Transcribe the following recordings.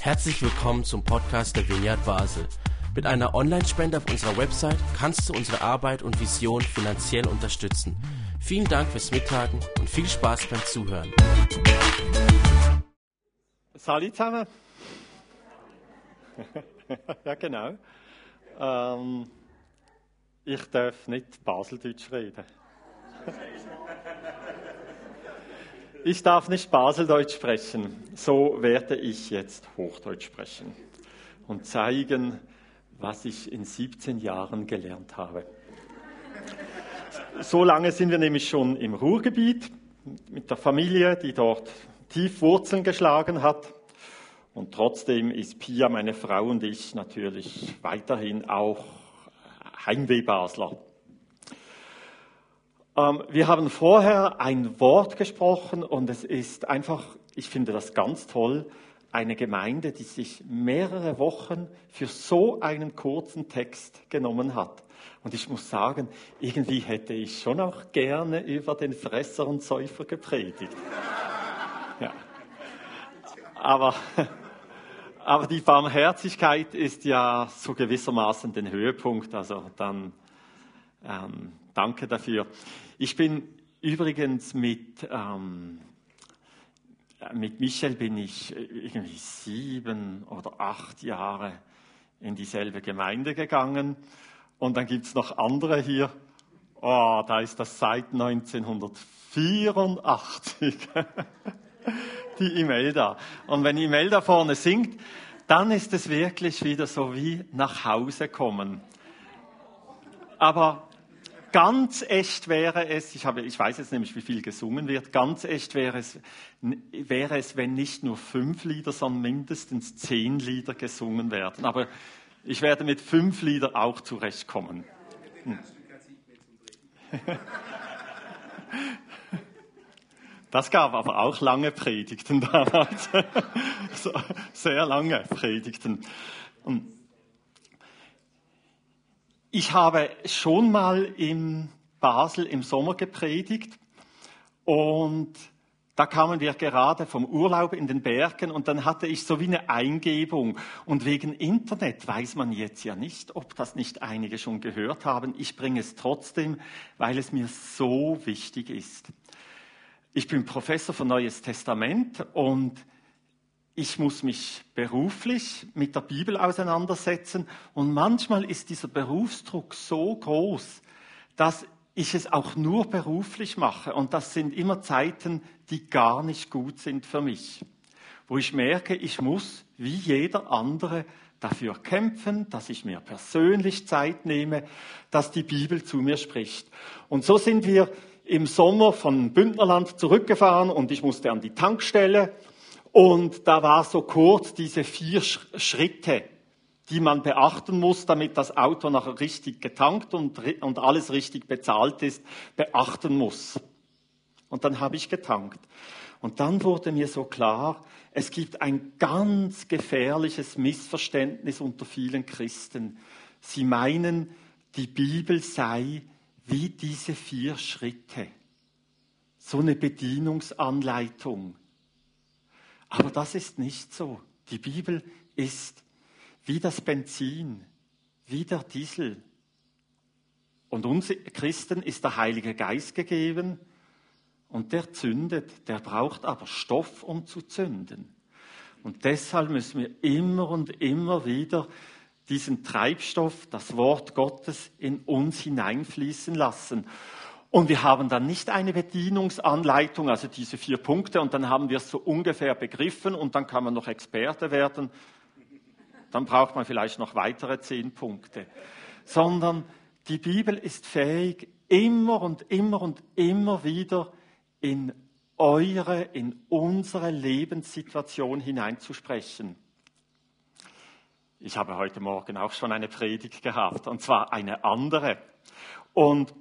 Herzlich willkommen zum Podcast der Vineyard Basel. Mit einer Online-Spende auf unserer Website kannst du unsere Arbeit und Vision finanziell unterstützen. Vielen Dank fürs Mittagen und viel Spaß beim Zuhören. Salut zusammen. ja, genau. Ähm, ich darf nicht Baseldeutsch reden. Ich darf nicht Baseldeutsch sprechen, so werde ich jetzt Hochdeutsch sprechen und zeigen, was ich in 17 Jahren gelernt habe. So lange sind wir nämlich schon im Ruhrgebiet mit der Familie, die dort tief Wurzeln geschlagen hat. Und trotzdem ist Pia, meine Frau und ich natürlich weiterhin auch Heimweh-Basler. Ähm, wir haben vorher ein Wort gesprochen und es ist einfach, ich finde das ganz toll, eine Gemeinde, die sich mehrere Wochen für so einen kurzen Text genommen hat. Und ich muss sagen, irgendwie hätte ich schon auch gerne über den Fresser und Säufer gepredigt. Ja. Aber, aber die Barmherzigkeit ist ja so gewissermaßen den Höhepunkt. Also dann ähm, danke dafür. Ich bin übrigens mit, ähm, mit Michel bin ich irgendwie sieben oder acht Jahre in dieselbe Gemeinde gegangen. Und dann gibt es noch andere hier. Oh, da ist das seit 1984. Die Imelda. Und wenn Imelda vorne singt, dann ist es wirklich wieder so wie nach Hause kommen. Aber Ganz echt wäre es, ich, habe, ich weiß jetzt nämlich, wie viel gesungen wird, ganz echt wäre es, wäre es, wenn nicht nur fünf Lieder, sondern mindestens zehn Lieder gesungen werden. Aber ich werde mit fünf Liedern auch zurechtkommen. Hm. Das gab aber auch lange Predigten damals. Sehr lange Predigten. Ich habe schon mal in Basel im Sommer gepredigt und da kamen wir gerade vom Urlaub in den Bergen und dann hatte ich so wie eine Eingebung. Und wegen Internet weiß man jetzt ja nicht, ob das nicht einige schon gehört haben. Ich bringe es trotzdem, weil es mir so wichtig ist. Ich bin Professor für Neues Testament und ich muss mich beruflich mit der Bibel auseinandersetzen. Und manchmal ist dieser Berufsdruck so groß, dass ich es auch nur beruflich mache. Und das sind immer Zeiten, die gar nicht gut sind für mich, wo ich merke, ich muss wie jeder andere dafür kämpfen, dass ich mir persönlich Zeit nehme, dass die Bibel zu mir spricht. Und so sind wir im Sommer von Bündnerland zurückgefahren und ich musste an die Tankstelle und da war so kurz diese vier Schritte, die man beachten muss, damit das Auto nachher richtig getankt und, und alles richtig bezahlt ist, beachten muss. Und dann habe ich getankt. Und dann wurde mir so klar, es gibt ein ganz gefährliches Missverständnis unter vielen Christen. Sie meinen, die Bibel sei wie diese vier Schritte. So eine Bedienungsanleitung. Aber das ist nicht so. Die Bibel ist wie das Benzin, wie der Diesel. Und uns Christen ist der Heilige Geist gegeben und der zündet, der braucht aber Stoff, um zu zünden. Und deshalb müssen wir immer und immer wieder diesen Treibstoff, das Wort Gottes, in uns hineinfließen lassen. Und wir haben dann nicht eine Bedienungsanleitung, also diese vier Punkte, und dann haben wir es so ungefähr begriffen und dann kann man noch Experte werden. Dann braucht man vielleicht noch weitere zehn Punkte. Sondern die Bibel ist fähig, immer und immer und immer wieder in eure, in unsere Lebenssituation hineinzusprechen. Ich habe heute Morgen auch schon eine Predigt gehabt, und zwar eine andere. Und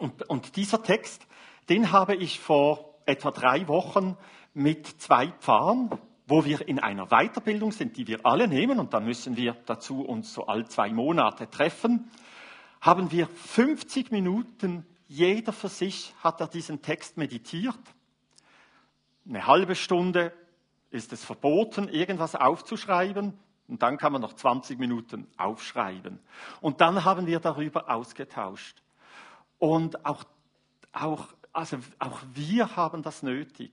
und, und dieser Text, den habe ich vor etwa drei Wochen mit zwei Pfarrern, wo wir in einer Weiterbildung sind, die wir alle nehmen, und dann müssen wir dazu uns so all zwei Monate treffen, haben wir 50 Minuten, jeder für sich hat er diesen Text meditiert. Eine halbe Stunde ist es verboten, irgendwas aufzuschreiben. Und dann kann man noch 20 Minuten aufschreiben. Und dann haben wir darüber ausgetauscht. Und auch, auch, also auch wir haben das nötig.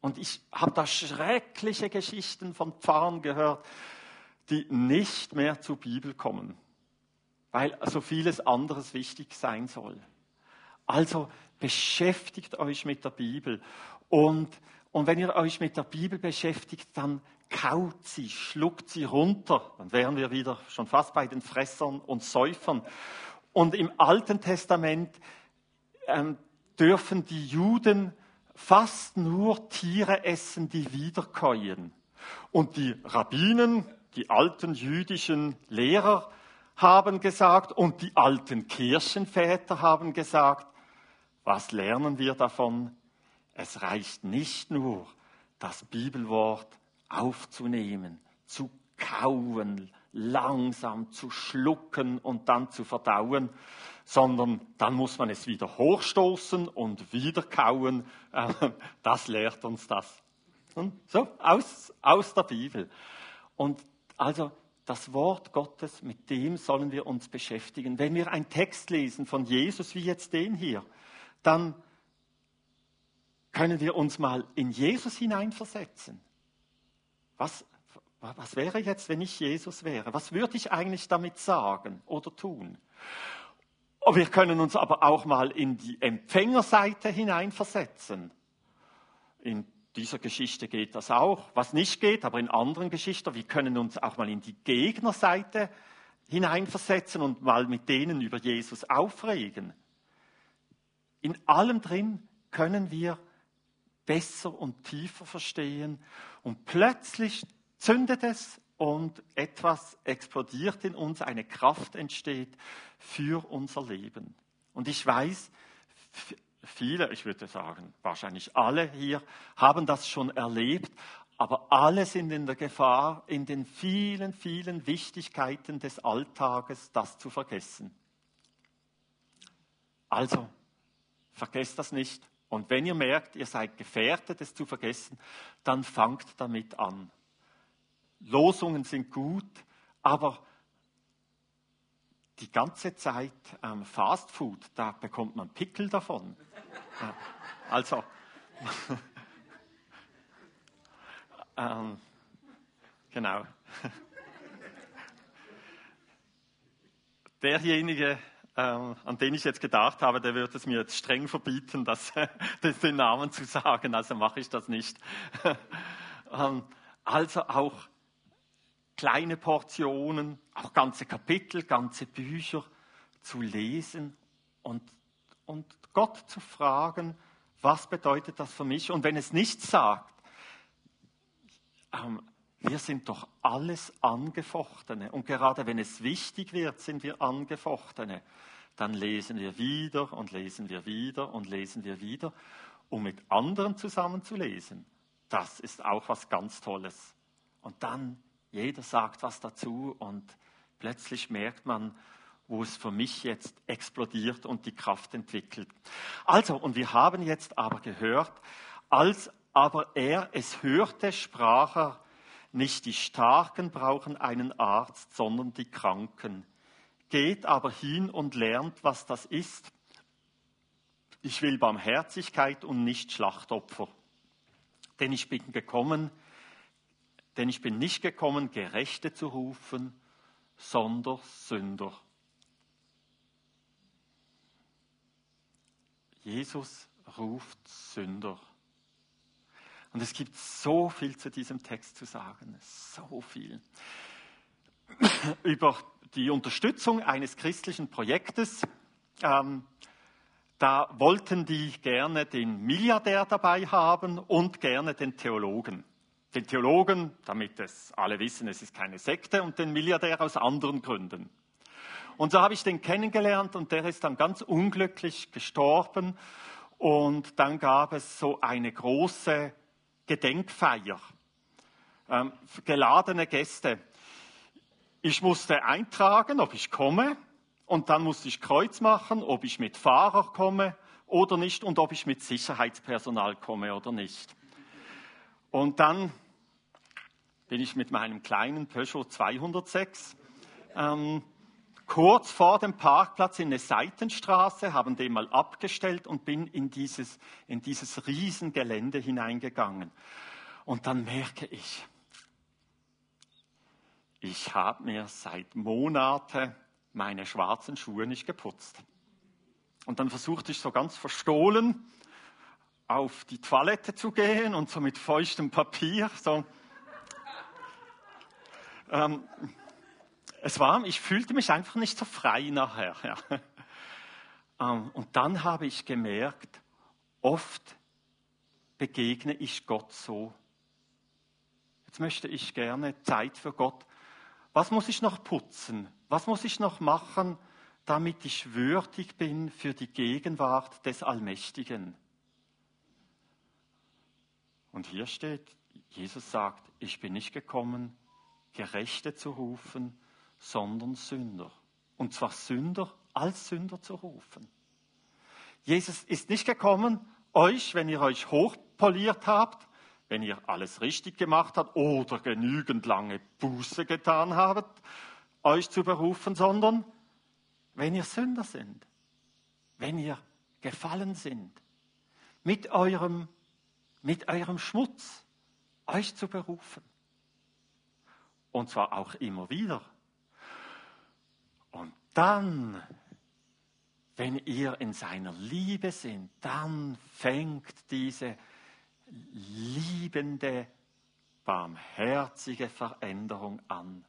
Und ich habe da schreckliche Geschichten von Pfarrern gehört, die nicht mehr zur Bibel kommen, weil so vieles anderes wichtig sein soll. Also beschäftigt euch mit der Bibel. Und, und wenn ihr euch mit der Bibel beschäftigt, dann kaut sie, schluckt sie runter. Dann wären wir wieder schon fast bei den Fressern und Säufern. Und im Alten Testament ähm, dürfen die Juden fast nur Tiere essen, die wiederkäuen. Und die Rabbinen, die alten jüdischen Lehrer haben gesagt und die alten Kirchenväter haben gesagt, was lernen wir davon? Es reicht nicht nur, das Bibelwort aufzunehmen, zu kauen, langsam zu schlucken und dann zu verdauen, sondern dann muss man es wieder hochstoßen und wieder kauen. Das lehrt uns das. So, aus, aus der Bibel. Und also das Wort Gottes, mit dem sollen wir uns beschäftigen. Wenn wir einen Text lesen von Jesus wie jetzt den hier, dann können wir uns mal in Jesus hineinversetzen. Was, was wäre jetzt, wenn ich Jesus wäre? Was würde ich eigentlich damit sagen oder tun? Wir können uns aber auch mal in die Empfängerseite hineinversetzen. In dieser Geschichte geht das auch. Was nicht geht, aber in anderen Geschichten, wir können uns auch mal in die Gegnerseite hineinversetzen und mal mit denen über Jesus aufregen. In allem drin können wir besser und tiefer verstehen und plötzlich zündet es und etwas explodiert in uns, eine Kraft entsteht für unser Leben. Und ich weiß, viele, ich würde sagen, wahrscheinlich alle hier haben das schon erlebt, aber alle sind in der Gefahr, in den vielen, vielen Wichtigkeiten des Alltages das zu vergessen. Also, vergesst das nicht. Und wenn ihr merkt, ihr seid gefährdet, es zu vergessen, dann fangt damit an. Losungen sind gut, aber die ganze Zeit ähm, Fast Food, da bekommt man Pickel davon. Ja, also, ähm, genau. Derjenige, ähm, an den ich jetzt gedacht habe, der wird es mir jetzt streng verbieten, das, den Namen zu sagen, also mache ich das nicht. Ähm, also auch kleine Portionen, auch ganze Kapitel, ganze Bücher zu lesen und, und Gott zu fragen, was bedeutet das für mich? Und wenn es nichts sagt, ähm, wir sind doch alles Angefochtene. Und gerade wenn es wichtig wird, sind wir Angefochtene. Dann lesen wir wieder und lesen wir wieder und lesen wir wieder, um mit anderen zusammen zu lesen. Das ist auch was ganz Tolles. Und dann jeder sagt was dazu und plötzlich merkt man, wo es für mich jetzt explodiert und die Kraft entwickelt. Also, und wir haben jetzt aber gehört, als aber er es hörte, sprach er, nicht die Starken brauchen einen Arzt, sondern die Kranken. Geht aber hin und lernt, was das ist. Ich will Barmherzigkeit und nicht Schlachtopfer. Denn ich bin gekommen, denn ich bin nicht gekommen, Gerechte zu rufen, sondern Sünder. Jesus ruft Sünder. Und es gibt so viel zu diesem Text zu sagen, so viel. Über die Unterstützung eines christlichen Projektes. Ähm, da wollten die gerne den Milliardär dabei haben und gerne den Theologen den Theologen, damit es alle wissen, es ist keine Sekte, und den Milliardär aus anderen Gründen. Und so habe ich den kennengelernt und der ist dann ganz unglücklich gestorben. Und dann gab es so eine große Gedenkfeier, ähm, geladene Gäste. Ich musste eintragen, ob ich komme, und dann musste ich Kreuz machen, ob ich mit Fahrer komme oder nicht und ob ich mit Sicherheitspersonal komme oder nicht. Und dann bin ich mit meinem kleinen Peugeot 206 ähm, kurz vor dem Parkplatz in eine Seitenstraße, haben den mal abgestellt und bin in dieses, in dieses Riesengelände hineingegangen. Und dann merke ich, ich habe mir seit Monaten meine schwarzen Schuhe nicht geputzt. Und dann versuchte ich so ganz verstohlen auf die Toilette zu gehen und so mit feuchtem Papier so. Ähm, es war, ich fühlte mich einfach nicht so frei nachher. Ja. Ähm, und dann habe ich gemerkt, oft begegne ich Gott so. Jetzt möchte ich gerne Zeit für Gott. Was muss ich noch putzen? Was muss ich noch machen, damit ich würdig bin für die Gegenwart des Allmächtigen? Und hier steht, Jesus sagt, ich bin nicht gekommen, Gerechte zu rufen, sondern Sünder. Und zwar Sünder als Sünder zu rufen. Jesus ist nicht gekommen, euch, wenn ihr euch hochpoliert habt, wenn ihr alles richtig gemacht habt oder genügend lange Buße getan habt, euch zu berufen, sondern wenn ihr Sünder sind, wenn ihr gefallen sind, mit eurem, mit eurem Schmutz euch zu berufen. Und zwar auch immer wieder. Und dann, wenn ihr in seiner Liebe sind, dann fängt diese liebende, barmherzige Veränderung an.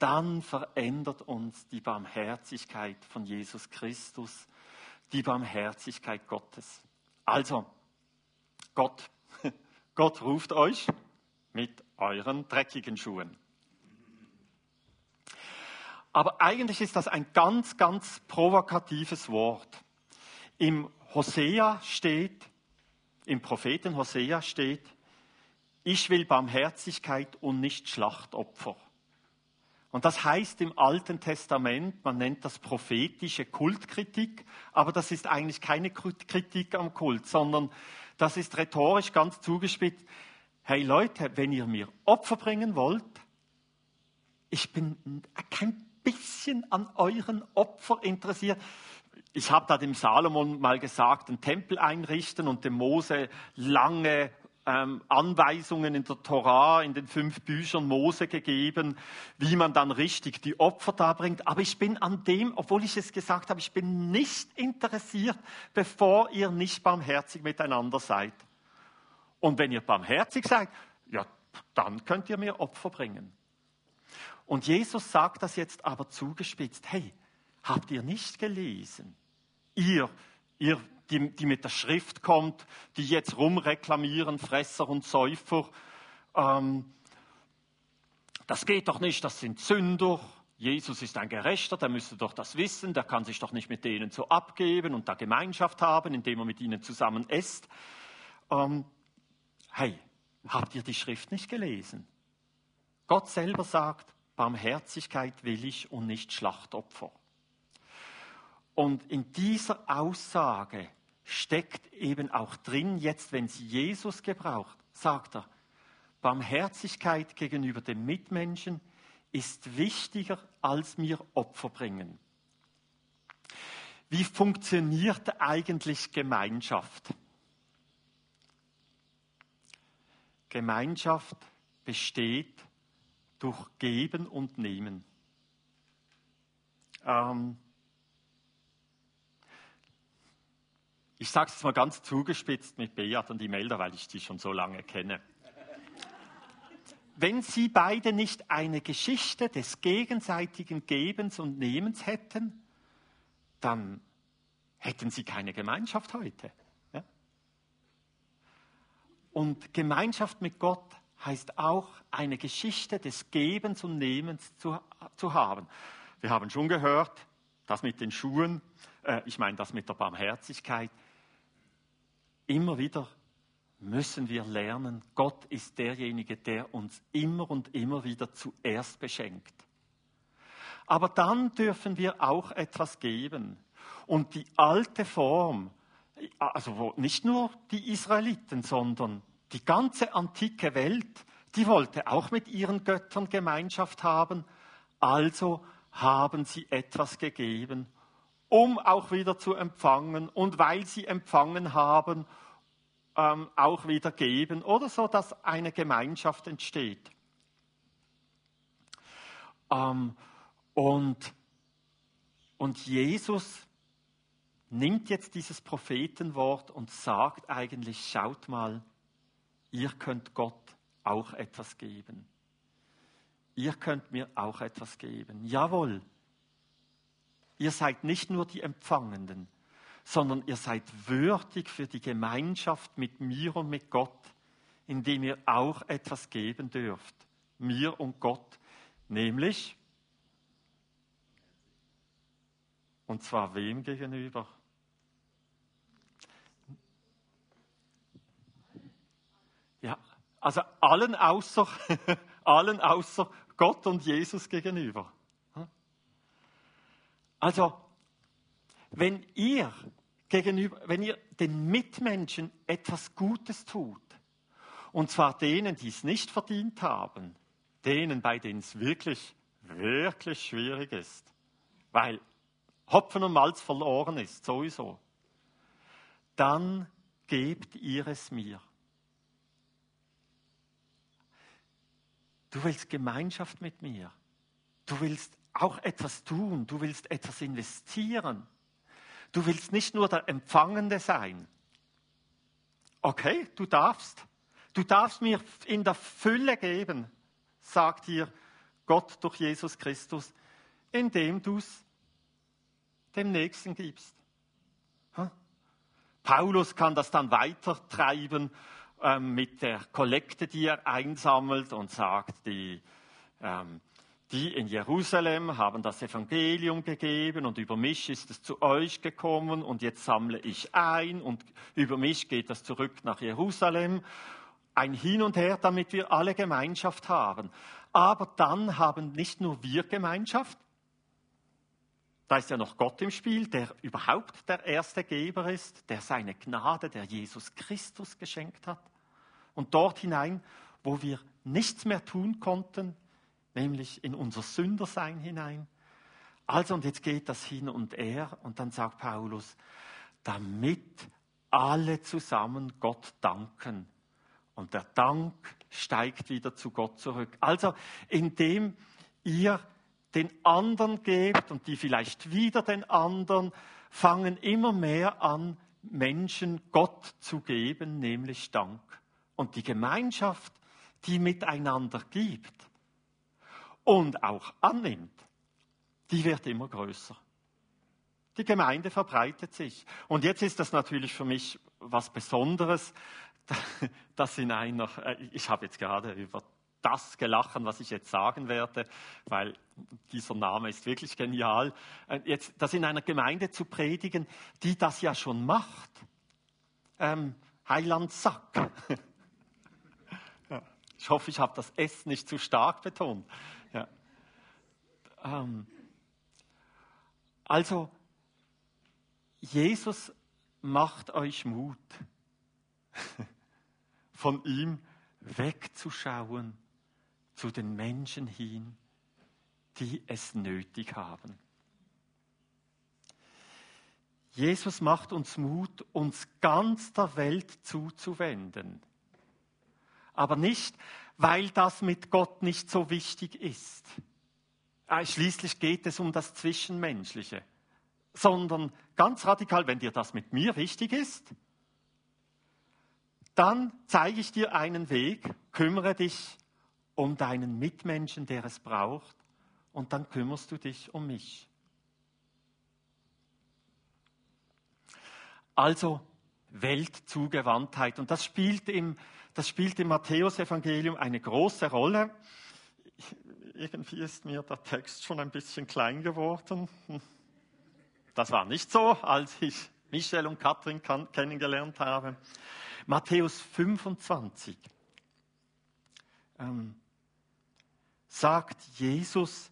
Dann verändert uns die Barmherzigkeit von Jesus Christus, die Barmherzigkeit Gottes. Also, Gott, Gott ruft euch mit euren dreckigen Schuhen. Aber eigentlich ist das ein ganz, ganz provokatives Wort. Im Hosea steht, im Propheten Hosea steht, ich will Barmherzigkeit und nicht Schlachtopfer. Und das heißt im Alten Testament, man nennt das prophetische Kultkritik, aber das ist eigentlich keine Kritik am Kult, sondern das ist rhetorisch ganz zugespitzt. Hey Leute, wenn ihr mir Opfer bringen wollt, ich bin kein bisschen an euren Opfer interessiert. Ich habe da dem Salomon mal gesagt, einen Tempel einrichten und dem Mose lange ähm, Anweisungen in der Torah, in den fünf Büchern Mose gegeben, wie man dann richtig die Opfer darbringt. Aber ich bin an dem, obwohl ich es gesagt habe, ich bin nicht interessiert, bevor ihr nicht barmherzig miteinander seid. Und wenn ihr barmherzig seid, ja, dann könnt ihr mir Opfer bringen. Und Jesus sagt das jetzt aber zugespitzt. Hey, habt ihr nicht gelesen? Ihr, ihr, die, die mit der Schrift kommt, die jetzt rumreklamieren, Fresser und Säufer. Ähm, das geht doch nicht, das sind Sünder. Jesus ist ein Gerechter, der müsste doch das wissen, der kann sich doch nicht mit denen so abgeben und da Gemeinschaft haben, indem er mit ihnen zusammen isst. Ähm, hey, habt ihr die Schrift nicht gelesen? Gott selber sagt, Barmherzigkeit will ich und nicht Schlachtopfer. Und in dieser Aussage steckt eben auch drin, jetzt wenn sie Jesus gebraucht, sagt er, Barmherzigkeit gegenüber dem Mitmenschen ist wichtiger als mir Opfer bringen. Wie funktioniert eigentlich Gemeinschaft? Gemeinschaft besteht durch Geben und Nehmen. Ähm ich sage es mal ganz zugespitzt mit Beat und Imelda, weil ich die schon so lange kenne. Wenn sie beide nicht eine Geschichte des gegenseitigen Gebens und Nehmens hätten, dann hätten sie keine Gemeinschaft heute. Ja? Und Gemeinschaft mit Gott heißt auch, eine Geschichte des Gebens und Nehmens zu, zu haben. Wir haben schon gehört, das mit den Schuhen, äh, ich meine das mit der Barmherzigkeit. Immer wieder müssen wir lernen, Gott ist derjenige, der uns immer und immer wieder zuerst beschenkt. Aber dann dürfen wir auch etwas geben. Und die alte Form, also nicht nur die Israeliten, sondern die ganze antike Welt die wollte auch mit ihren Göttern Gemeinschaft haben, also haben sie etwas gegeben, um auch wieder zu empfangen und weil sie empfangen haben, ähm, auch wieder geben oder so, dass eine Gemeinschaft entsteht. Ähm, und, und Jesus nimmt jetzt dieses Prophetenwort und sagt eigentlich, schaut mal, ihr könnt Gott auch etwas geben. Ihr könnt mir auch etwas geben. Jawohl, ihr seid nicht nur die Empfangenden, sondern ihr seid würdig für die Gemeinschaft mit mir und mit Gott, indem ihr auch etwas geben dürft. Mir und Gott, nämlich, und zwar wem gegenüber? Ja, also allen außer, allen außer Gott und Jesus gegenüber. Also, wenn ihr gegenüber, wenn ihr den Mitmenschen etwas Gutes tut, und zwar denen, die es nicht verdient haben, denen, bei denen es wirklich, wirklich schwierig ist, weil Hopfen und Malz verloren ist, sowieso, dann gebt ihr es mir. Du willst Gemeinschaft mit mir. Du willst auch etwas tun. Du willst etwas investieren. Du willst nicht nur der Empfangende sein. Okay, du darfst. Du darfst mir in der Fülle geben, sagt dir Gott durch Jesus Christus, indem du es dem Nächsten gibst. Paulus kann das dann weitertreiben ähm, mit der Kollekte, die er einsammelt und sagt, die, ähm, die in Jerusalem haben das Evangelium gegeben und über mich ist es zu euch gekommen und jetzt sammle ich ein und über mich geht das zurück nach Jerusalem. Ein Hin und Her, damit wir alle Gemeinschaft haben. Aber dann haben nicht nur wir Gemeinschaft, da ist ja noch Gott im Spiel, der überhaupt der erste Geber ist, der seine Gnade, der Jesus Christus geschenkt hat und dort hinein, wo wir nichts mehr tun konnten, nämlich in unser Sündersein hinein. Also, und jetzt geht das hin und her, und dann sagt Paulus, damit alle zusammen Gott danken. Und der Dank steigt wieder zu Gott zurück. Also, indem ihr den anderen gebt und die vielleicht wieder den anderen, fangen immer mehr an, Menschen Gott zu geben, nämlich Dank und die Gemeinschaft, die miteinander gibt und auch annimmt, die wird immer größer. Die Gemeinde verbreitet sich. Und jetzt ist das natürlich für mich was Besonderes, dass in einer, äh, ich habe jetzt gerade über das gelachen, was ich jetzt sagen werde, weil dieser Name ist wirklich genial, äh, jetzt das in einer Gemeinde zu predigen, die das ja schon macht. Ähm, Heiland Sack. Ich hoffe, ich habe das S nicht zu stark betont. Ähm, also, Jesus macht euch Mut, von ihm wegzuschauen zu den Menschen hin, die es nötig haben. Jesus macht uns Mut, uns ganz der Welt zuzuwenden aber nicht, weil das mit Gott nicht so wichtig ist. Äh, schließlich geht es um das Zwischenmenschliche, sondern ganz radikal, wenn dir das mit mir wichtig ist, dann zeige ich dir einen Weg, kümmere dich um deinen Mitmenschen, der es braucht, und dann kümmerst du dich um mich. Also Weltzugewandtheit. Und das spielt im das spielt im Matthäusevangelium eine große Rolle. Irgendwie ist mir der Text schon ein bisschen klein geworden. Das war nicht so, als ich Michel und Katrin kennengelernt habe. Matthäus 25 ähm, sagt Jesus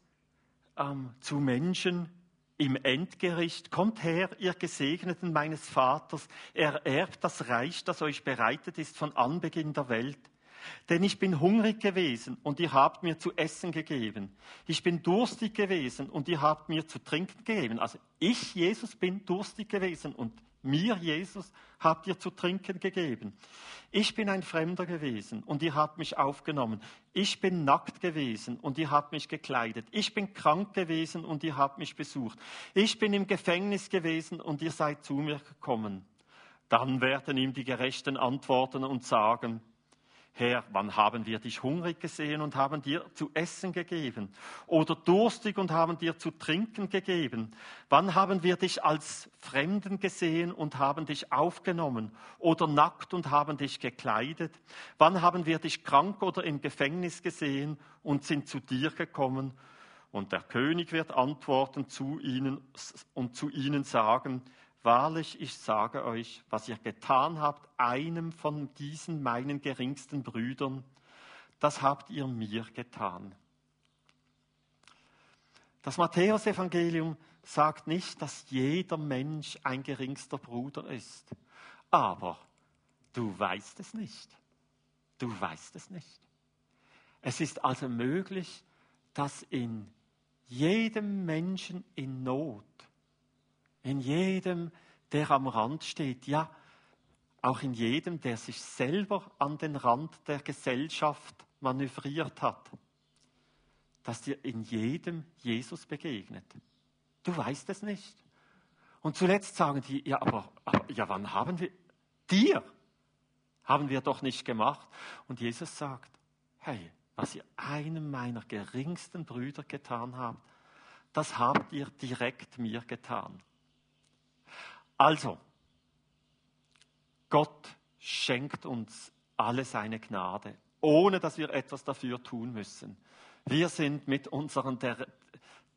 ähm, zu Menschen, im Endgericht, kommt her, ihr Gesegneten meines Vaters, ererbt das Reich, das euch bereitet ist von Anbeginn der Welt. Denn ich bin hungrig gewesen und ihr habt mir zu essen gegeben. Ich bin durstig gewesen und ihr habt mir zu trinken gegeben. Also ich, Jesus, bin durstig gewesen und mir, Jesus, habt ihr zu trinken gegeben. Ich bin ein Fremder gewesen und ihr habt mich aufgenommen. Ich bin nackt gewesen und ihr habt mich gekleidet. Ich bin krank gewesen und ihr habt mich besucht. Ich bin im Gefängnis gewesen und ihr seid zu mir gekommen. Dann werden ihm die Gerechten antworten und sagen, Herr, wann haben wir dich hungrig gesehen und haben dir zu essen gegeben? Oder durstig und haben dir zu trinken gegeben? Wann haben wir dich als Fremden gesehen und haben dich aufgenommen? Oder nackt und haben dich gekleidet? Wann haben wir dich krank oder im Gefängnis gesehen und sind zu dir gekommen? Und der König wird antworten zu ihnen und zu ihnen sagen, Wahrlich, ich sage euch, was ihr getan habt, einem von diesen meinen geringsten Brüdern, das habt ihr mir getan. Das Matthäusevangelium sagt nicht, dass jeder Mensch ein geringster Bruder ist. Aber du weißt es nicht. Du weißt es nicht. Es ist also möglich, dass in jedem Menschen in Not in jedem, der am Rand steht, ja, auch in jedem, der sich selber an den Rand der Gesellschaft manövriert hat, dass dir in jedem Jesus begegnet. Du weißt es nicht. Und zuletzt sagen die, ja, aber, aber ja, wann haben wir, dir haben wir doch nicht gemacht. Und Jesus sagt, hey, was ihr einem meiner geringsten Brüder getan habt, das habt ihr direkt mir getan. Also, Gott schenkt uns alle seine Gnade, ohne dass wir etwas dafür tun müssen. Wir sind mit unseren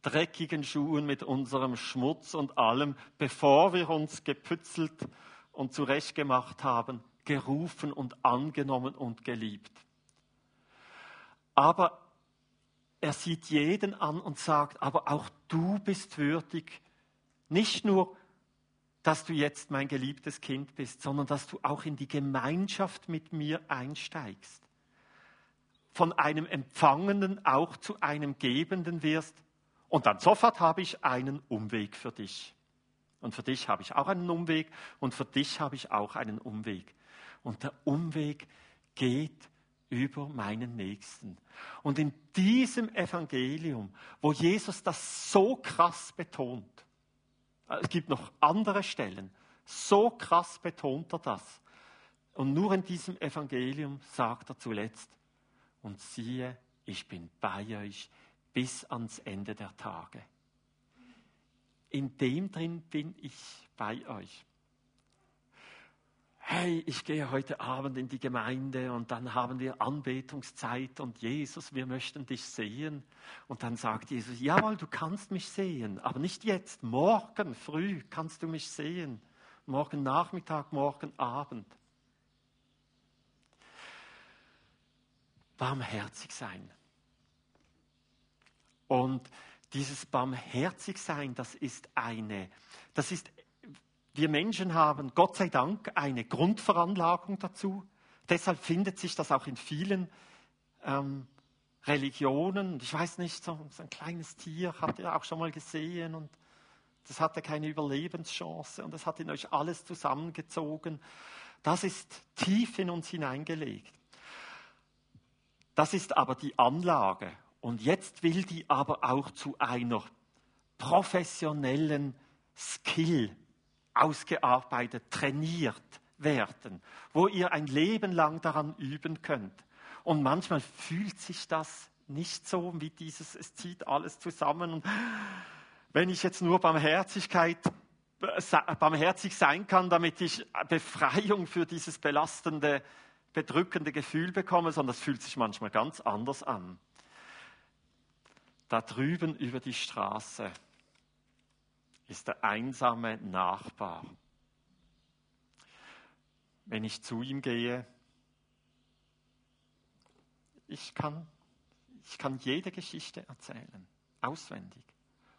dreckigen Schuhen, mit unserem Schmutz und allem, bevor wir uns gepützelt und zurechtgemacht haben, gerufen und angenommen und geliebt. Aber er sieht jeden an und sagt, aber auch du bist würdig, nicht nur dass du jetzt mein geliebtes Kind bist, sondern dass du auch in die Gemeinschaft mit mir einsteigst. Von einem Empfangenden auch zu einem Gebenden wirst. Und dann sofort habe ich einen Umweg für dich. Und für dich habe ich auch einen Umweg und für dich habe ich auch einen Umweg. Und der Umweg geht über meinen Nächsten. Und in diesem Evangelium, wo Jesus das so krass betont, es gibt noch andere Stellen. So krass betont er das. Und nur in diesem Evangelium sagt er zuletzt, und siehe, ich bin bei euch bis ans Ende der Tage. In dem drin bin ich bei euch hey, ich gehe heute Abend in die Gemeinde und dann haben wir Anbetungszeit und Jesus, wir möchten dich sehen. Und dann sagt Jesus, jawohl, du kannst mich sehen, aber nicht jetzt, morgen früh kannst du mich sehen. Morgen Nachmittag, morgen Abend. Barmherzig sein. Und dieses Barmherzig sein, das ist eine, das ist wir Menschen haben, Gott sei Dank, eine Grundveranlagung dazu. Deshalb findet sich das auch in vielen ähm, Religionen. Ich weiß nicht, so, so ein kleines Tier habt ihr auch schon mal gesehen und das hatte keine Überlebenschance und das hat in euch alles zusammengezogen. Das ist tief in uns hineingelegt. Das ist aber die Anlage. Und jetzt will die aber auch zu einer professionellen Skill ausgearbeitet, trainiert werden, wo ihr ein Leben lang daran üben könnt. Und manchmal fühlt sich das nicht so wie dieses, es zieht alles zusammen. Und wenn ich jetzt nur Barmherzigkeit, barmherzig sein kann, damit ich Befreiung für dieses belastende, bedrückende Gefühl bekomme, sondern das fühlt sich manchmal ganz anders an. Da drüben über die Straße ist der einsame Nachbar. Wenn ich zu ihm gehe, ich kann, ich kann jede Geschichte erzählen, auswendig.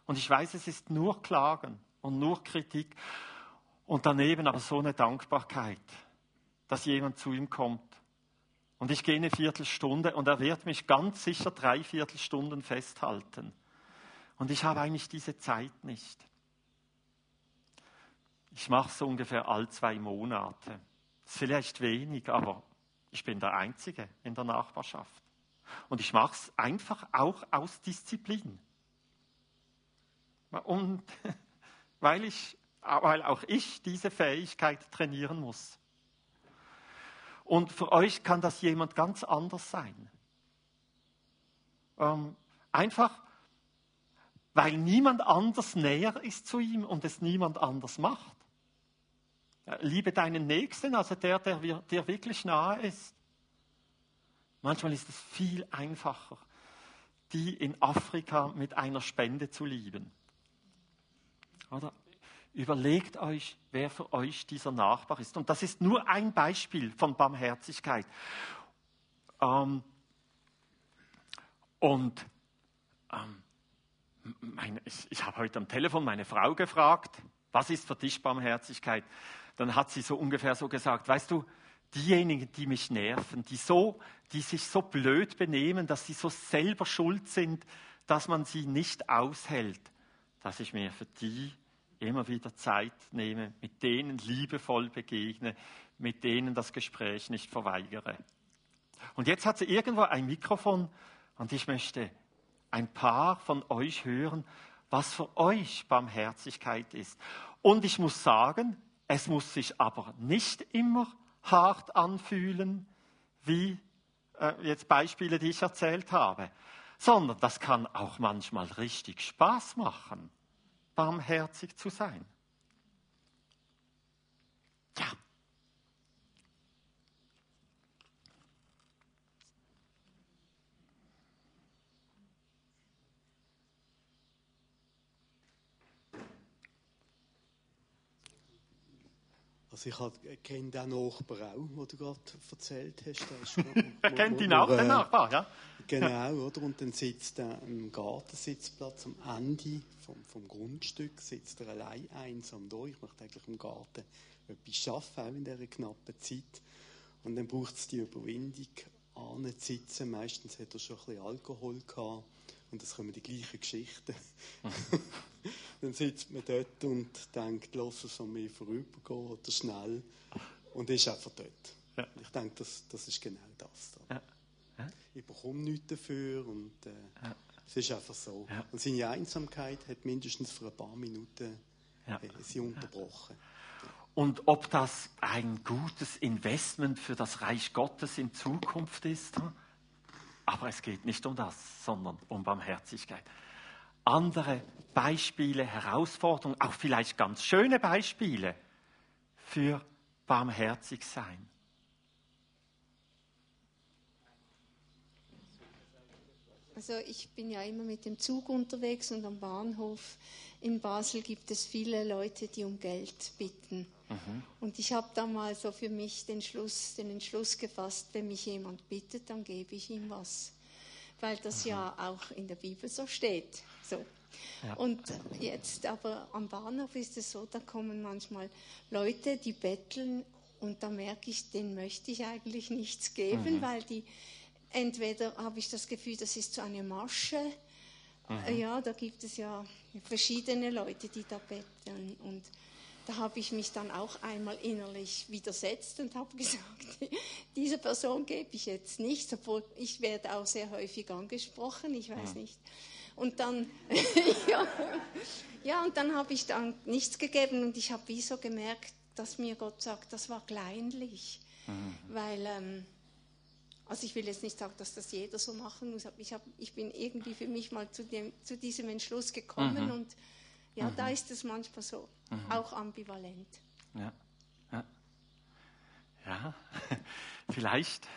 Und ich weiß, es ist nur Klagen und nur Kritik und daneben aber so eine Dankbarkeit, dass jemand zu ihm kommt Und ich gehe eine Viertelstunde und er wird mich ganz sicher drei Viertelstunden festhalten. Und ich habe eigentlich diese Zeit nicht. Ich mache es ungefähr all zwei Monate. Das ist vielleicht wenig, aber ich bin der Einzige in der Nachbarschaft. Und ich mache es einfach auch aus Disziplin. Und weil, ich, weil auch ich diese Fähigkeit trainieren muss. Und für euch kann das jemand ganz anders sein. Ähm, einfach, weil niemand anders näher ist zu ihm und es niemand anders macht. Liebe deinen Nächsten, also der, der dir wirklich nahe ist. Manchmal ist es viel einfacher, die in Afrika mit einer Spende zu lieben. Oder? Überlegt euch, wer für euch dieser Nachbar ist. Und das ist nur ein Beispiel von Barmherzigkeit. Ähm, und ähm, meine, ich, ich habe heute am Telefon meine Frau gefragt, was ist für dich Barmherzigkeit? Dann hat sie so ungefähr so gesagt, weißt du, diejenigen, die mich nerven, die, so, die sich so blöd benehmen, dass sie so selber schuld sind, dass man sie nicht aushält, dass ich mir für die immer wieder Zeit nehme, mit denen liebevoll begegne, mit denen das Gespräch nicht verweigere. Und jetzt hat sie irgendwo ein Mikrofon und ich möchte ein paar von euch hören, was für euch Barmherzigkeit ist. Und ich muss sagen, es muss sich aber nicht immer hart anfühlen, wie äh, jetzt Beispiele, die ich erzählt habe, sondern das kann auch manchmal richtig Spaß machen barmherzig zu sein. Also ich kenne den Nachbar auch, den du gerade erzählt hast. er kennt ihn auch, den Nachbar, ja? Genau, oder? Und dann sitzt er am Gartensitzplatz am Ende vom, vom Grundstück, sitzt er allein einsam da. Ich möchte eigentlich im Garten etwas schaffen, auch in dieser knappen Zeit. Und dann braucht es die Überwindung, anzusitzen. Meistens hat er schon ein bisschen Alkohol gehabt. Und das kommen die gleichen Geschichten. dann sitzt man dort und denkt, lass es an mir vorübergehen oder schnell. Und ist einfach dort. Ja. Ich denke, das, das ist genau das. Da. Ja ich bekomme nichts dafür und äh, ja. es ist einfach so. Ja. Und seine Einsamkeit hat mindestens für ein paar Minuten ja. äh, sie unterbrochen. Und ob das ein gutes Investment für das Reich Gottes in Zukunft ist, hm? Aber es geht nicht um das, sondern um Barmherzigkeit. Andere Beispiele, Herausforderungen, auch vielleicht ganz schöne Beispiele für barmherzig sein. Also ich bin ja immer mit dem Zug unterwegs und am Bahnhof in Basel gibt es viele Leute, die um Geld bitten. Mhm. Und ich habe da mal so für mich den, Schluss, den Entschluss gefasst, wenn mich jemand bittet, dann gebe ich ihm was. Weil das mhm. ja auch in der Bibel so steht. So. Ja. Und jetzt aber am Bahnhof ist es so, da kommen manchmal Leute, die betteln und da merke ich, denen möchte ich eigentlich nichts geben, mhm. weil die entweder habe ich das Gefühl, das ist so eine Masche. Mhm. Ja, da gibt es ja verschiedene Leute, die da betteln. Und da habe ich mich dann auch einmal innerlich widersetzt und habe gesagt, diese Person gebe ich jetzt nicht, obwohl ich werde auch sehr häufig angesprochen, ich weiß mhm. nicht. Und dann, ja, ja, und dann habe ich dann nichts gegeben und ich habe wie so gemerkt, dass mir Gott sagt, das war kleinlich, mhm. weil ähm, also ich will jetzt nicht sagen, dass das jeder so machen muss, aber ich, hab, ich bin irgendwie für mich mal zu, dem, zu diesem Entschluss gekommen mhm. und ja, mhm. da ist es manchmal so, mhm. auch ambivalent. Ja. ja. Ja, vielleicht,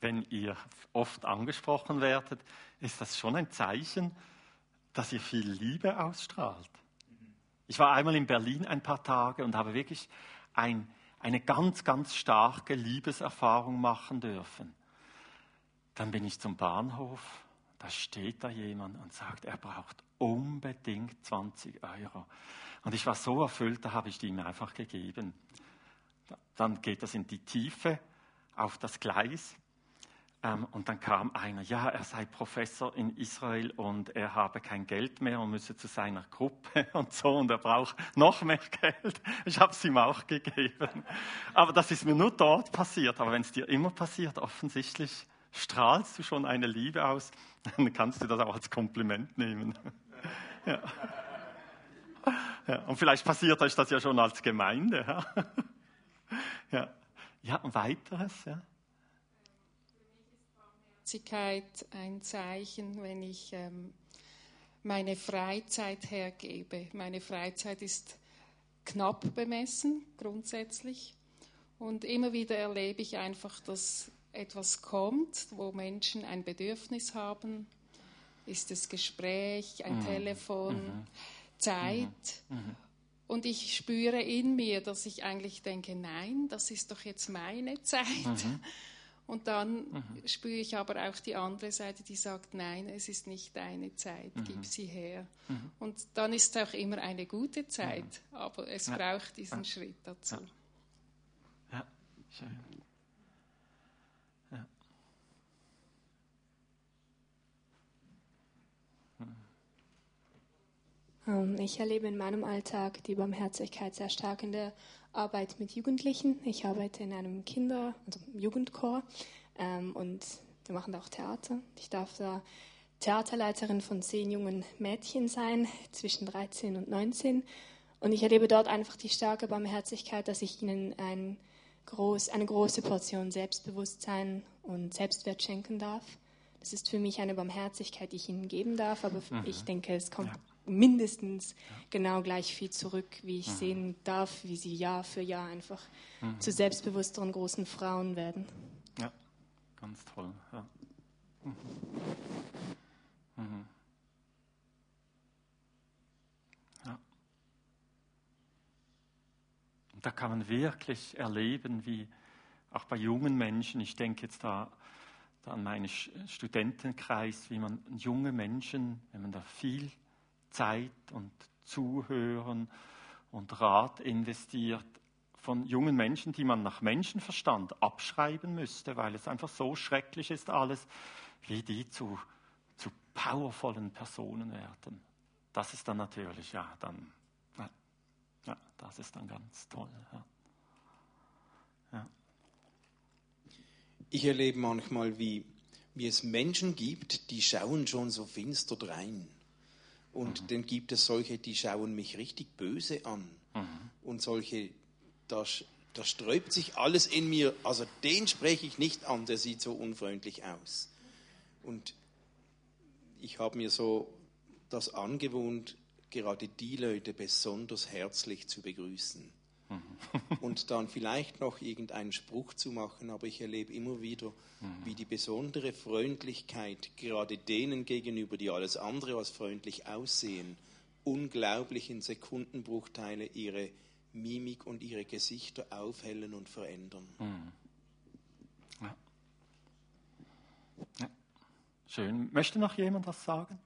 wenn ihr oft angesprochen werdet, ist das schon ein Zeichen, dass ihr viel Liebe ausstrahlt. Ich war einmal in Berlin ein paar Tage und habe wirklich ein, eine ganz, ganz starke Liebeserfahrung machen dürfen. Dann bin ich zum Bahnhof, da steht da jemand und sagt, er braucht unbedingt 20 Euro. Und ich war so erfüllt, da habe ich die ihm einfach gegeben. Dann geht das in die Tiefe auf das Gleis. Ähm, und dann kam einer, ja, er sei Professor in Israel und er habe kein Geld mehr und müsse zu seiner Gruppe und so und er braucht noch mehr Geld. Ich habe es ihm auch gegeben. Aber das ist mir nur dort passiert. Aber wenn es dir immer passiert, offensichtlich strahlst du schon eine Liebe aus, dann kannst du das auch als Kompliment nehmen. Ja. Und vielleicht passiert euch das ja schon als Gemeinde. Ja, ja. ja ein weiteres. Ja. Ein Zeichen, wenn ich ähm, meine Freizeit hergebe. Meine Freizeit ist knapp bemessen, grundsätzlich. Und immer wieder erlebe ich einfach, dass etwas kommt, wo Menschen ein Bedürfnis haben. Ist es Gespräch, ein mhm. Telefon, mhm. Zeit? Mhm. mhm. Und ich spüre in mir, dass ich eigentlich denke, nein, das ist doch jetzt meine Zeit. Mhm. Und dann mhm. spüre ich aber auch die andere Seite, die sagt, nein, es ist nicht deine Zeit, gib sie her. Und dann ist es auch immer eine gute Zeit, aber es ja. braucht diesen ja. Schritt dazu. Ja. schön. Ich erlebe in meinem Alltag die Barmherzigkeit sehr stark in der Arbeit mit Jugendlichen. Ich arbeite in einem Kinder- also Jugendchor ähm, und wir machen da auch Theater. Ich darf da Theaterleiterin von zehn jungen Mädchen sein, zwischen 13 und 19. Und ich erlebe dort einfach die starke Barmherzigkeit, dass ich ihnen ein groß, eine große Portion Selbstbewusstsein und Selbstwert schenken darf. Das ist für mich eine Barmherzigkeit, die ich ihnen geben darf, aber mhm. ich denke, es kommt ja mindestens ja. genau gleich viel zurück, wie ich mhm. sehen darf, wie sie Jahr für Jahr einfach mhm. zu selbstbewussteren großen Frauen werden. Ja, ganz toll. Ja. Mhm. mhm. ja. Und da kann man wirklich erleben, wie auch bei jungen Menschen, ich denke jetzt da an meinen Studentenkreis, wie man junge Menschen, wenn man da viel Zeit und Zuhören und Rat investiert von jungen Menschen, die man nach Menschenverstand abschreiben müsste, weil es einfach so schrecklich ist alles, wie die zu, zu powervollen Personen werden. Das ist dann natürlich, ja, dann, ja, das ist dann ganz toll. Ja. Ja. Ich erlebe manchmal, wie, wie es Menschen gibt, die schauen schon so finster drein. Und mhm. dann gibt es solche, die schauen mich richtig böse an. Mhm. Und solche, da, da sträubt sich alles in mir. Also den spreche ich nicht an, der sieht so unfreundlich aus. Und ich habe mir so das angewohnt, gerade die Leute besonders herzlich zu begrüßen. Und dann vielleicht noch irgendeinen Spruch zu machen, aber ich erlebe immer wieder, wie die besondere Freundlichkeit gerade denen gegenüber, die alles andere als freundlich aussehen, unglaublich in Sekundenbruchteile ihre Mimik und ihre Gesichter aufhellen und verändern. Mhm. Ja. Ja. Schön. Möchte noch jemand was sagen?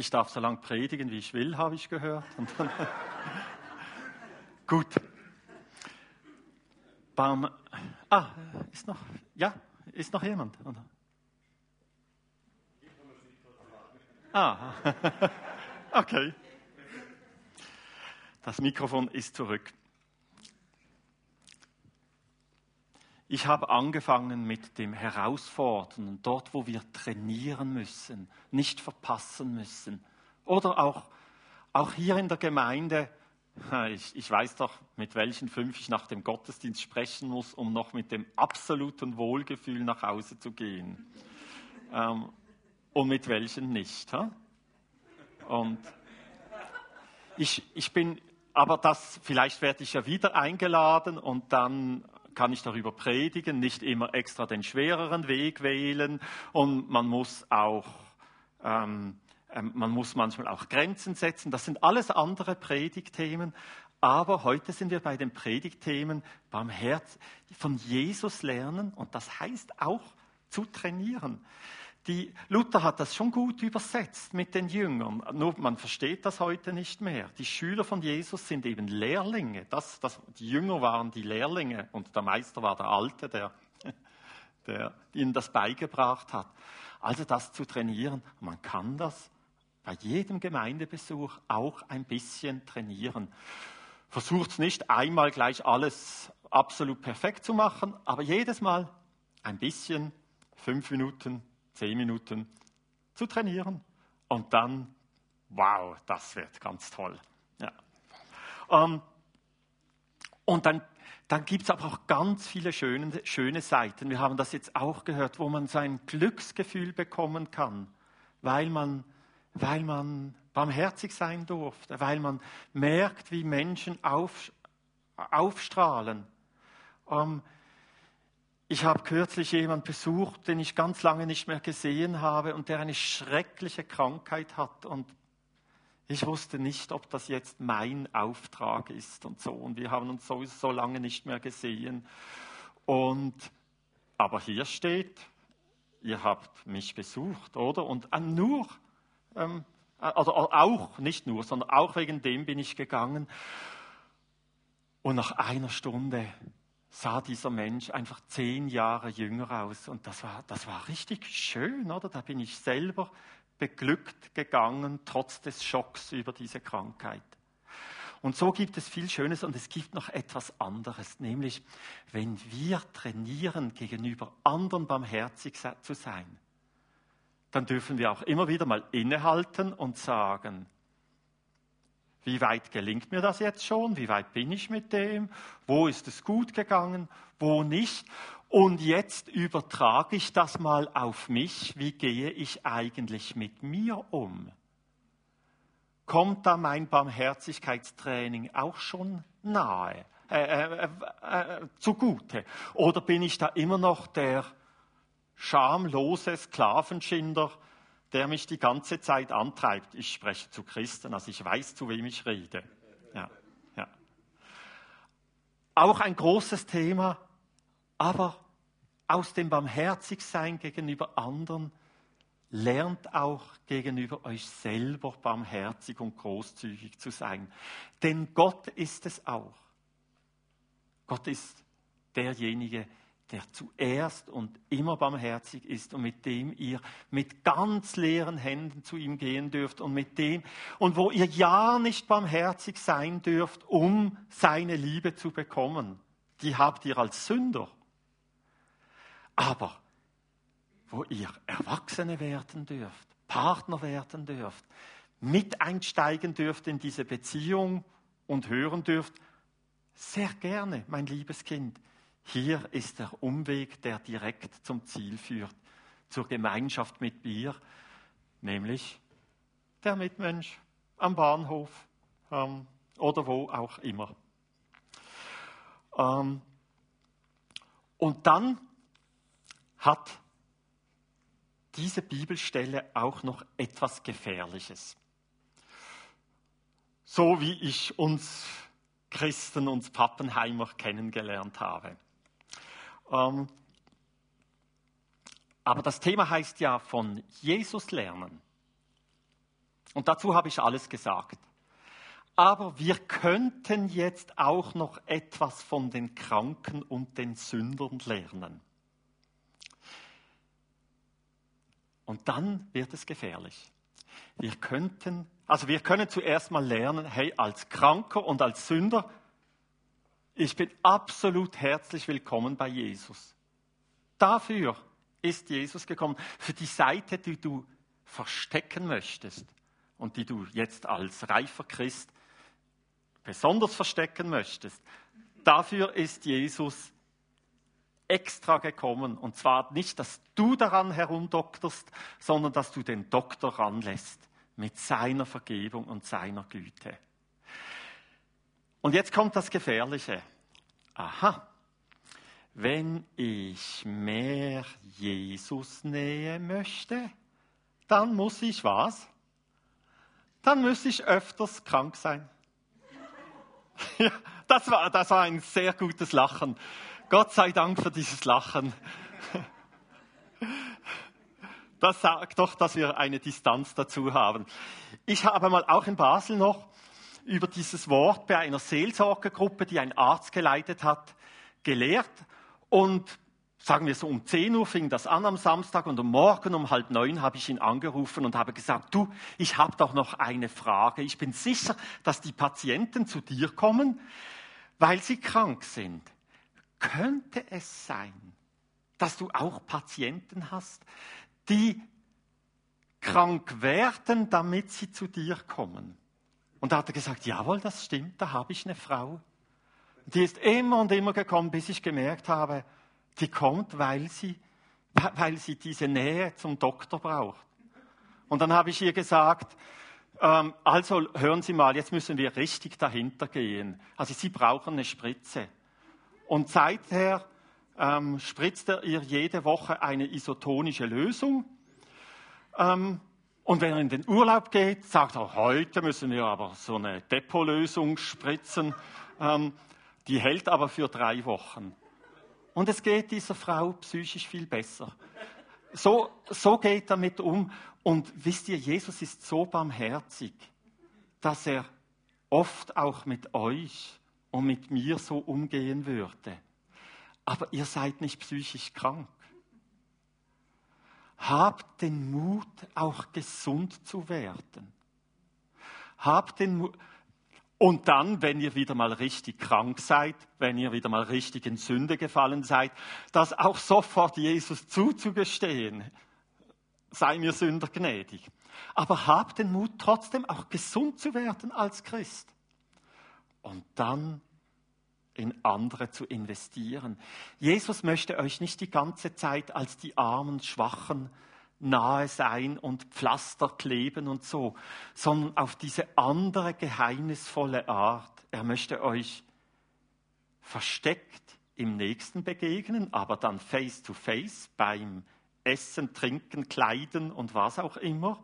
Ich darf so lange predigen, wie ich will, habe ich gehört. Gut. Baum. Ah, ist noch. Ja, ist noch jemand? Oder? Ah, okay. Das Mikrofon ist zurück. Ich habe angefangen mit dem Herausfordern, dort, wo wir trainieren müssen, nicht verpassen müssen. Oder auch, auch hier in der Gemeinde, ich, ich weiß doch, mit welchen fünf ich nach dem Gottesdienst sprechen muss, um noch mit dem absoluten Wohlgefühl nach Hause zu gehen. Ähm, und mit welchen nicht. Ha? Und ich, ich bin, aber das, vielleicht werde ich ja wieder eingeladen und dann kann ich darüber predigen, nicht immer extra den schwereren Weg wählen und man muss auch, ähm, ähm, man muss manchmal auch Grenzen setzen. Das sind alles andere Predigtthemen. Aber heute sind wir bei den Predigtthemen beim Herz von Jesus lernen und das heißt auch zu trainieren. Die, Luther hat das schon gut übersetzt mit den Jüngern. Nur man versteht das heute nicht mehr. Die Schüler von Jesus sind eben Lehrlinge. Das, das, die Jünger waren die Lehrlinge und der Meister war der Alte, der, der ihnen das beigebracht hat. Also das zu trainieren, man kann das bei jedem Gemeindebesuch auch ein bisschen trainieren. Versucht nicht einmal gleich alles absolut perfekt zu machen, aber jedes Mal ein bisschen, fünf Minuten, zehn Minuten zu trainieren. Und dann, wow, das wird ganz toll. Ja. Ähm, und dann, dann gibt es aber auch ganz viele schöne, schöne Seiten. Wir haben das jetzt auch gehört, wo man sein Glücksgefühl bekommen kann, weil man, weil man barmherzig sein durfte, weil man merkt, wie Menschen auf, aufstrahlen. Ähm, ich habe kürzlich jemanden besucht, den ich ganz lange nicht mehr gesehen habe und der eine schreckliche Krankheit hat. Und ich wusste nicht, ob das jetzt mein Auftrag ist und so. Und wir haben uns sowieso so lange nicht mehr gesehen. Und, aber hier steht, ihr habt mich besucht, oder? Und nur, ähm, also auch, nicht nur, sondern auch wegen dem bin ich gegangen. Und nach einer Stunde sah dieser Mensch einfach zehn Jahre jünger aus. Und das war, das war richtig schön, oder? Da bin ich selber beglückt gegangen, trotz des Schocks über diese Krankheit. Und so gibt es viel Schönes und es gibt noch etwas anderes, nämlich wenn wir trainieren, gegenüber anderen barmherzig zu sein, dann dürfen wir auch immer wieder mal innehalten und sagen, wie weit gelingt mir das jetzt schon? Wie weit bin ich mit dem? Wo ist es gut gegangen? Wo nicht? Und jetzt übertrage ich das mal auf mich. Wie gehe ich eigentlich mit mir um? Kommt da mein Barmherzigkeitstraining auch schon nahe, äh, äh, äh, äh zugute? Oder bin ich da immer noch der schamlose Sklavenschinder, der mich die ganze Zeit antreibt. Ich spreche zu Christen, also ich weiß, zu wem ich rede. Ja, ja. Auch ein großes Thema, aber aus dem Barmherzigsein gegenüber anderen lernt auch gegenüber euch selber barmherzig und großzügig zu sein. Denn Gott ist es auch. Gott ist derjenige, der der zuerst und immer barmherzig ist und mit dem ihr mit ganz leeren Händen zu ihm gehen dürft und mit dem und wo ihr ja nicht barmherzig sein dürft, um seine Liebe zu bekommen. Die habt ihr als Sünder. Aber wo ihr Erwachsene werden dürft, Partner werden dürft, mit einsteigen dürft in diese Beziehung und hören dürft, sehr gerne, mein liebes Kind, hier ist der Umweg, der direkt zum Ziel führt, zur Gemeinschaft mit mir, nämlich der Mitmensch am Bahnhof ähm, oder wo auch immer. Ähm, und dann hat diese Bibelstelle auch noch etwas Gefährliches. So wie ich uns Christen, uns Pappenheimer kennengelernt habe. Ähm, aber das Thema heißt ja von Jesus lernen. Und dazu habe ich alles gesagt. Aber wir könnten jetzt auch noch etwas von den Kranken und den Sündern lernen. Und dann wird es gefährlich. Wir könnten, also wir können zuerst mal lernen, hey, als Kranker und als Sünder ich bin absolut herzlich willkommen bei Jesus. Dafür ist Jesus gekommen. Für die Seite, die du verstecken möchtest und die du jetzt als reifer Christ besonders verstecken möchtest, dafür ist Jesus extra gekommen. Und zwar nicht, dass du daran herumdokterst, sondern dass du den Doktor ranlässt mit seiner Vergebung und seiner Güte. Und jetzt kommt das Gefährliche. Aha, wenn ich mehr Jesus nähe möchte, dann muss ich was? Dann muss ich öfters krank sein. ja, das war, das war ein sehr gutes Lachen. Gott sei Dank für dieses Lachen. Das sagt doch, dass wir eine Distanz dazu haben. Ich habe mal auch in Basel noch über dieses Wort bei einer Seelsorgegruppe, die ein Arzt geleitet hat, gelehrt. Und sagen wir so um 10 Uhr fing das an am Samstag und um Morgen um halb neun habe ich ihn angerufen und habe gesagt, du, ich habe doch noch eine Frage. Ich bin sicher, dass die Patienten zu dir kommen, weil sie krank sind. Könnte es sein, dass du auch Patienten hast, die krank werden, damit sie zu dir kommen? Und da hat er gesagt, jawohl, das stimmt, da habe ich eine Frau. Die ist immer und immer gekommen, bis ich gemerkt habe, die kommt, weil sie, weil sie diese Nähe zum Doktor braucht. Und dann habe ich ihr gesagt, ähm, also hören Sie mal, jetzt müssen wir richtig dahinter gehen. Also Sie brauchen eine Spritze. Und seither ähm, spritzt er ihr jede Woche eine isotonische Lösung. Ähm, und wenn er in den Urlaub geht, sagt er, heute müssen wir aber so eine Depotlösung spritzen. Ähm, die hält aber für drei Wochen. Und es geht dieser Frau psychisch viel besser. So, so geht er damit um. Und wisst ihr, Jesus ist so barmherzig, dass er oft auch mit euch und mit mir so umgehen würde. Aber ihr seid nicht psychisch krank. Habt den Mut, auch gesund zu werden. Habt den Mut, und dann, wenn ihr wieder mal richtig krank seid, wenn ihr wieder mal richtig in Sünde gefallen seid, das auch sofort Jesus zuzugestehen. Sei mir Sünder gnädig. Aber habt den Mut, trotzdem auch gesund zu werden als Christ. Und dann in andere zu investieren. Jesus möchte euch nicht die ganze Zeit als die armen, schwachen, nahe sein und Pflaster kleben und so, sondern auf diese andere geheimnisvolle Art. Er möchte euch versteckt im Nächsten begegnen, aber dann face to face beim Essen, Trinken, Kleiden und was auch immer.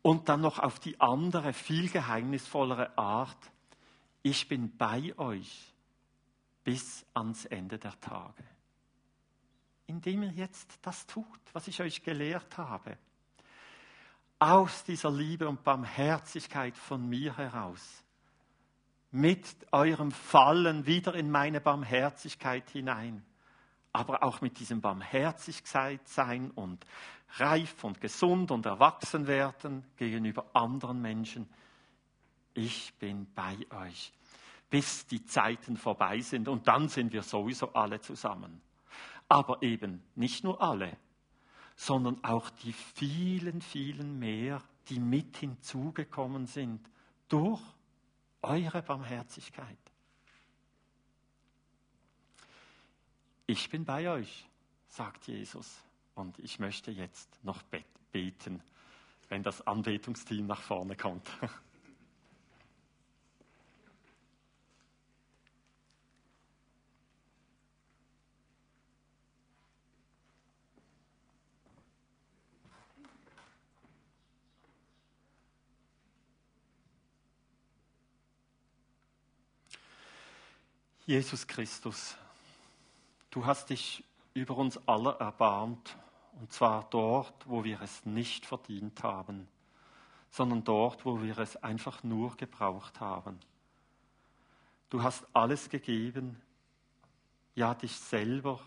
Und dann noch auf die andere, viel geheimnisvollere Art. Ich bin bei euch bis ans Ende der Tage indem ihr jetzt das tut, was ich euch gelehrt habe. Aus dieser Liebe und Barmherzigkeit von mir heraus. Mit eurem Fallen wieder in meine Barmherzigkeit hinein. Aber auch mit diesem Barmherzigkeit sein und reif und gesund und erwachsen werden gegenüber anderen Menschen. Ich bin bei euch, bis die Zeiten vorbei sind. Und dann sind wir sowieso alle zusammen aber eben nicht nur alle, sondern auch die vielen, vielen mehr, die mit hinzugekommen sind durch eure Barmherzigkeit. Ich bin bei euch, sagt Jesus, und ich möchte jetzt noch beten, wenn das Anbetungsteam nach vorne kommt. Jesus Christus, du hast dich über uns alle erbarmt, und zwar dort, wo wir es nicht verdient haben, sondern dort, wo wir es einfach nur gebraucht haben. Du hast alles gegeben, ja dich selber,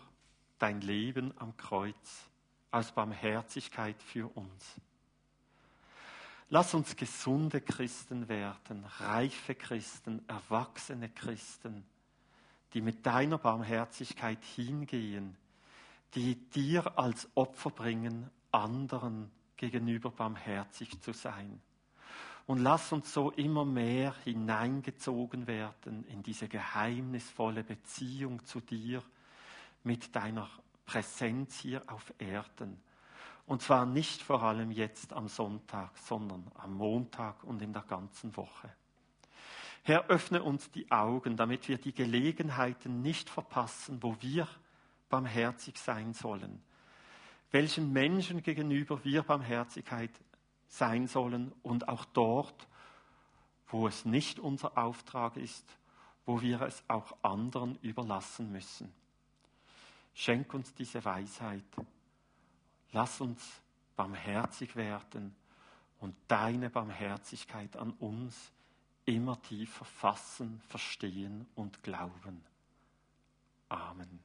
dein Leben am Kreuz, aus Barmherzigkeit für uns. Lass uns gesunde Christen werden, reife Christen, erwachsene Christen, die mit deiner Barmherzigkeit hingehen, die dir als Opfer bringen, anderen gegenüber barmherzig zu sein. Und lass uns so immer mehr hineingezogen werden in diese geheimnisvolle Beziehung zu dir mit deiner Präsenz hier auf Erden. Und zwar nicht vor allem jetzt am Sonntag, sondern am Montag und in der ganzen Woche. Herr, öffne uns die Augen, damit wir die Gelegenheiten nicht verpassen, wo wir barmherzig sein sollen. Welchen Menschen gegenüber wir Barmherzigkeit sein sollen und auch dort, wo es nicht unser Auftrag ist, wo wir es auch anderen überlassen müssen. Schenk uns diese Weisheit. Lass uns barmherzig werden und deine Barmherzigkeit an uns immer tiefer fassen, verstehen und glauben. Amen.